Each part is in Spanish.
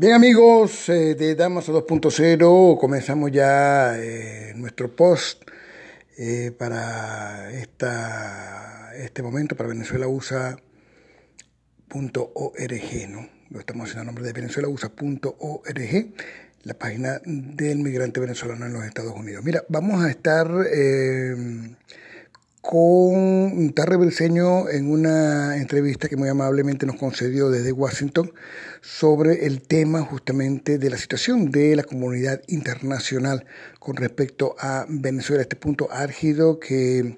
Bien amigos eh, de Damas 2.0, comenzamos ya eh, nuestro post eh, para esta, este momento, para venezuelausa.org, ¿no? Lo estamos haciendo a nombre de venezuelausa.org, la página del migrante venezolano en los Estados Unidos. Mira, vamos a estar con Tarre Belceño en una entrevista que muy amablemente nos concedió desde Washington sobre el tema justamente de la situación de la comunidad internacional con respecto a Venezuela, este punto álgido que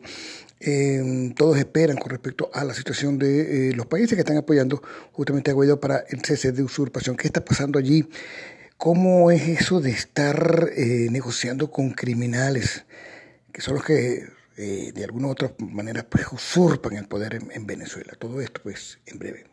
eh, todos esperan con respecto a la situación de eh, los países que están apoyando justamente a Guaidó para el cese de usurpación. ¿Qué está pasando allí? ¿Cómo es eso de estar eh, negociando con criminales, que son los que eh, de alguna u otra manera pues usurpan el poder en, en Venezuela. Todo esto pues en breve.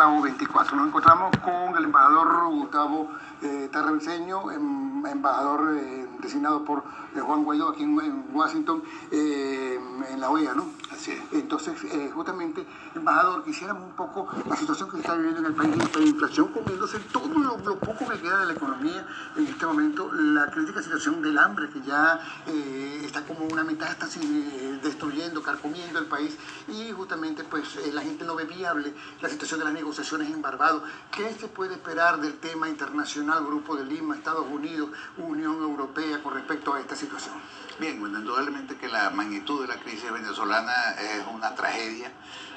Bravo 24. Nos encontramos con el embajador Gustavo eh, em, embajador eh, designado por eh, Juan Guaidó aquí en, en Washington, eh, en la OEA, ¿no? Así es. Entonces, eh, justamente, embajador, quisiéramos un poco la situación que se está viviendo en el país, la inflación comiéndose todo lo, lo poco que queda de la economía en este momento, la crítica situación del hambre que ya eh, está como una mitad está así, eh, destruyendo, carcomiendo el país y justamente pues la gente no ve viable la situación de las negociaciones en Barbados. ¿Qué se puede esperar del tema internacional, Grupo de Lima, Estados Unidos, Unión Europea con respecto a esta situación? Bien, bueno, indudablemente que la magnitud de la crisis venezolana es una tragedia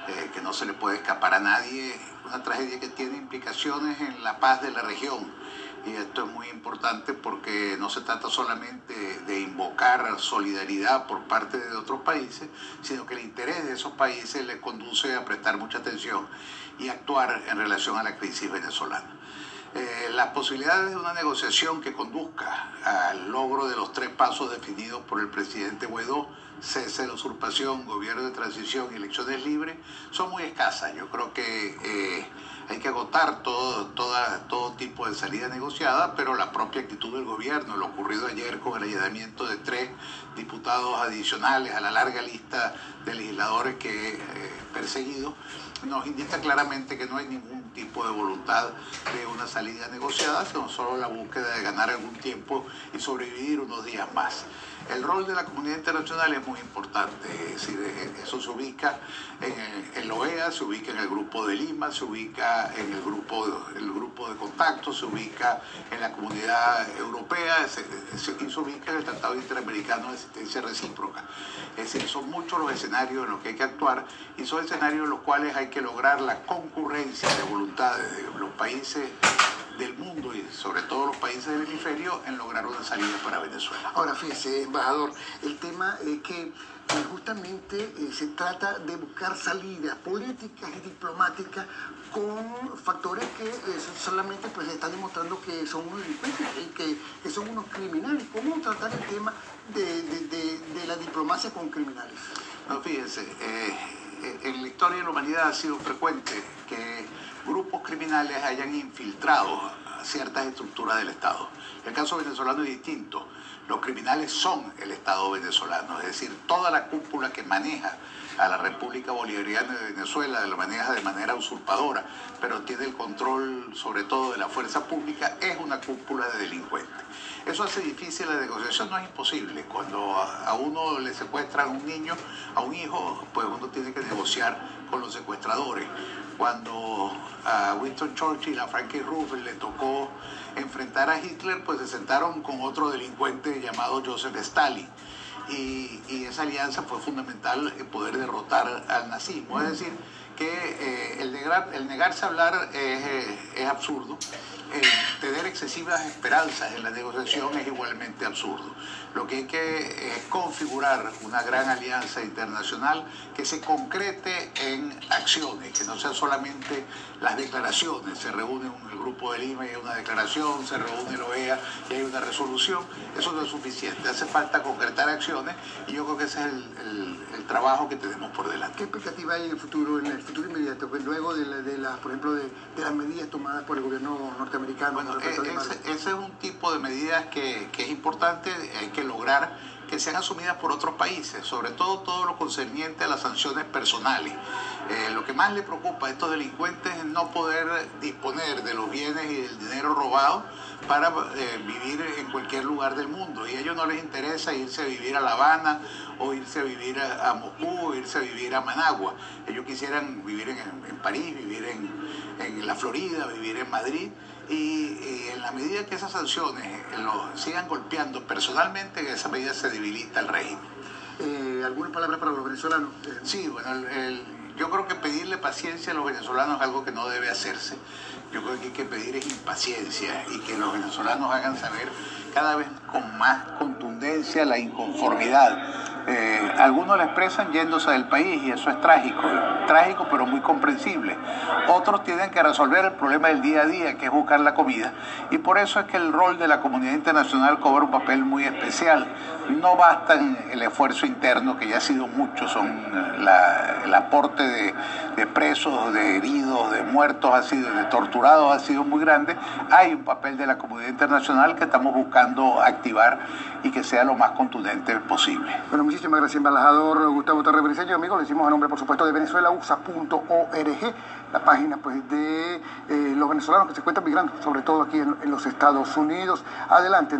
eh, que no se le puede escapar a nadie, una tragedia que tiene implicaciones en la paz de la región. Y esto es muy importante porque no se trata solamente de invocar solidaridad por parte de otros países, sino que el interés de esos países les conduce a prestar mucha atención y actuar en relación a la crisis venezolana. Eh, las posibilidades de una negociación que conduzca al logro de los tres pasos definidos por el presidente Guaidó, cese la usurpación, gobierno de transición y elecciones libres, son muy escasas. Yo creo que eh, hay que agotar todo, toda, todo tipo de salida negociada, pero la propia actitud del gobierno, lo ocurrido ayer con el allanamiento de tres diputados adicionales a la larga lista de legisladores que eh, perseguidos, nos indica claramente que no hay ningún tipo de voluntad de una salida negociada, sino solo la búsqueda de ganar algún tiempo y sobrevivir unos días más. El rol de la comunidad internacional es muy importante, es decir, eso se ubica en, la OEA, se ubica en el grupo de Lima, se ubica en el grupo, el grupo de contacto, se ubica en la comunidad europea, se, se, ubica en el Tratado Interamericano de Asistencia Recíproca. Es decir, son muchos los escenarios en los que hay que actuar y son escenarios en los cuales hay que lograr la concurrencia de voluntades de los países mundo y sobre todo los países del hemisferio en lograr una salida para Venezuela. Ahora fíjese, embajador, el tema es que eh, justamente eh, se trata de buscar salidas políticas y diplomáticas con factores que eh, solamente pues están demostrando que son unos delincuentes, que, que, son unos criminales. ¿Cómo tratar el tema de, de, de, de la diplomacia con criminales? No, fíjense, eh, en la historia de la humanidad ha sido frecuente que grupos criminales hayan infiltrado ciertas estructuras del Estado. El caso venezolano es distinto. Los criminales son el Estado venezolano, es decir, toda la cúpula que maneja a la República Bolivariana de Venezuela, lo maneja de manera usurpadora, pero tiene el control sobre todo de la fuerza pública, es una cúpula de delincuentes. Eso hace difícil la negociación, no es imposible. Cuando a uno le secuestran a un niño, a un hijo, pues uno tiene que negociar con los secuestradores. Cuando a Winston Churchill, a Frankie Roosevelt le tocó enfrentar a Hitler, pues se sentaron con otro delincuente llamado Joseph Stalin. Y, y, esa alianza fue fundamental en poder derrotar al nazismo. Es decir, que eh, el, negar, el, negarse a hablar es, es, absurdo. El tener excesivas esperanzas en la negociación es igualmente absurdo. Lo que hay que es configurar una gran alianza internacional que se concrete en acciones, que no sean solamente las declaraciones. Se reúne el grupo de Lima y hay una declaración, se reúne la OEA y hay una resolución. Eso no es suficiente. Hace falta concretar acciones y yo creo que ese es el, el, el trabajo que tenemos por delante. ¿Qué expectativa hay en el futuro, en el futuro inmediato, pues luego de, de, la, por ejemplo, de, las medidas tomadas por el gobierno norteamericano? Bueno, e, ese, ese, es un tipo de medidas que, que es importante, hay que lograr que sean asumidas por otros países, sobre todo todo lo concerniente a las sanciones personales. Eh, lo que más le preocupa a estos delincuentes es no poder disponer de los bienes y del dinero robado para eh, vivir en cualquier lugar del mundo. Y a ellos no les interesa irse a vivir a La Habana o irse a vivir a, Moscú o irse a vivir a Managua. Ellos quisieran vivir en, París, vivir en, la Florida, vivir en Madrid. Y, en la medida que esas sanciones los sigan golpeando personalmente, en esa medida se debilita el régimen. Eh, ¿Alguna palabra para los venezolanos? Sí, bueno, yo creo que pedirle paciencia a los venezolanos es algo que no debe hacerse. Yo creo que hay que pedir impaciencia y que los venezolanos hagan saber cada vez con más contundencia la inconformidad. Eh, algunos la expresan yéndose del país y eso es trágico, trágico pero muy comprensible. Otros tienen que resolver el problema del día a día, que es buscar la comida, y por eso es que el rol de la comunidad internacional cobra un papel muy especial. No basta el esfuerzo interno, que ya ha sido mucho, son el aporte de, de presos, de heridos, de muertos, ha sido, de torturados ha sido muy grande. Hay un papel de la comunidad internacional que estamos buscando activar y que sea lo más contundente posible. Muchísimas gracias, embajador Gustavo Torre Briceño. Amigos, le decimos a nombre, por supuesto, de venezuelausa.org, la página pues, de eh, los venezolanos que se encuentran migrando, sobre todo aquí en, los Estados Unidos. Adelante,